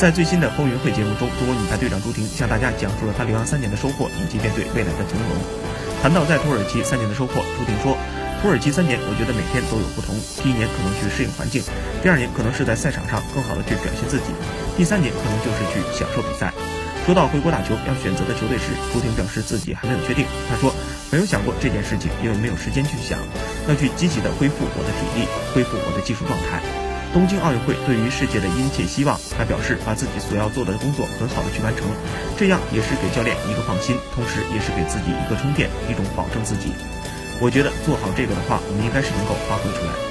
在最新的风云会节目中，中国女排队长朱婷向大家讲述了她留洋三年的收获以及面对未来的从容。谈到在土耳其三年的收获，朱婷说：“土耳其三年，我觉得每天都有不同。第一年可能去适应环境，第二年可能是在赛场上更好的去表现自己，第三年可能就是去享受比赛。”说到回国打球要选择的球队时，朱婷表示自己还没有确定。她说：“没有想过这件事情，因为没有时间去想，要去积极的恢复我的体力，恢复我的技术状态。”东京奥运会对于世界的殷切希望，他表示把自己所要做的工作很好的去完成，这样也是给教练一个放心，同时也是给自己一个充电，一种保证自己。我觉得做好这个的话，我们应该是能够发挥出来。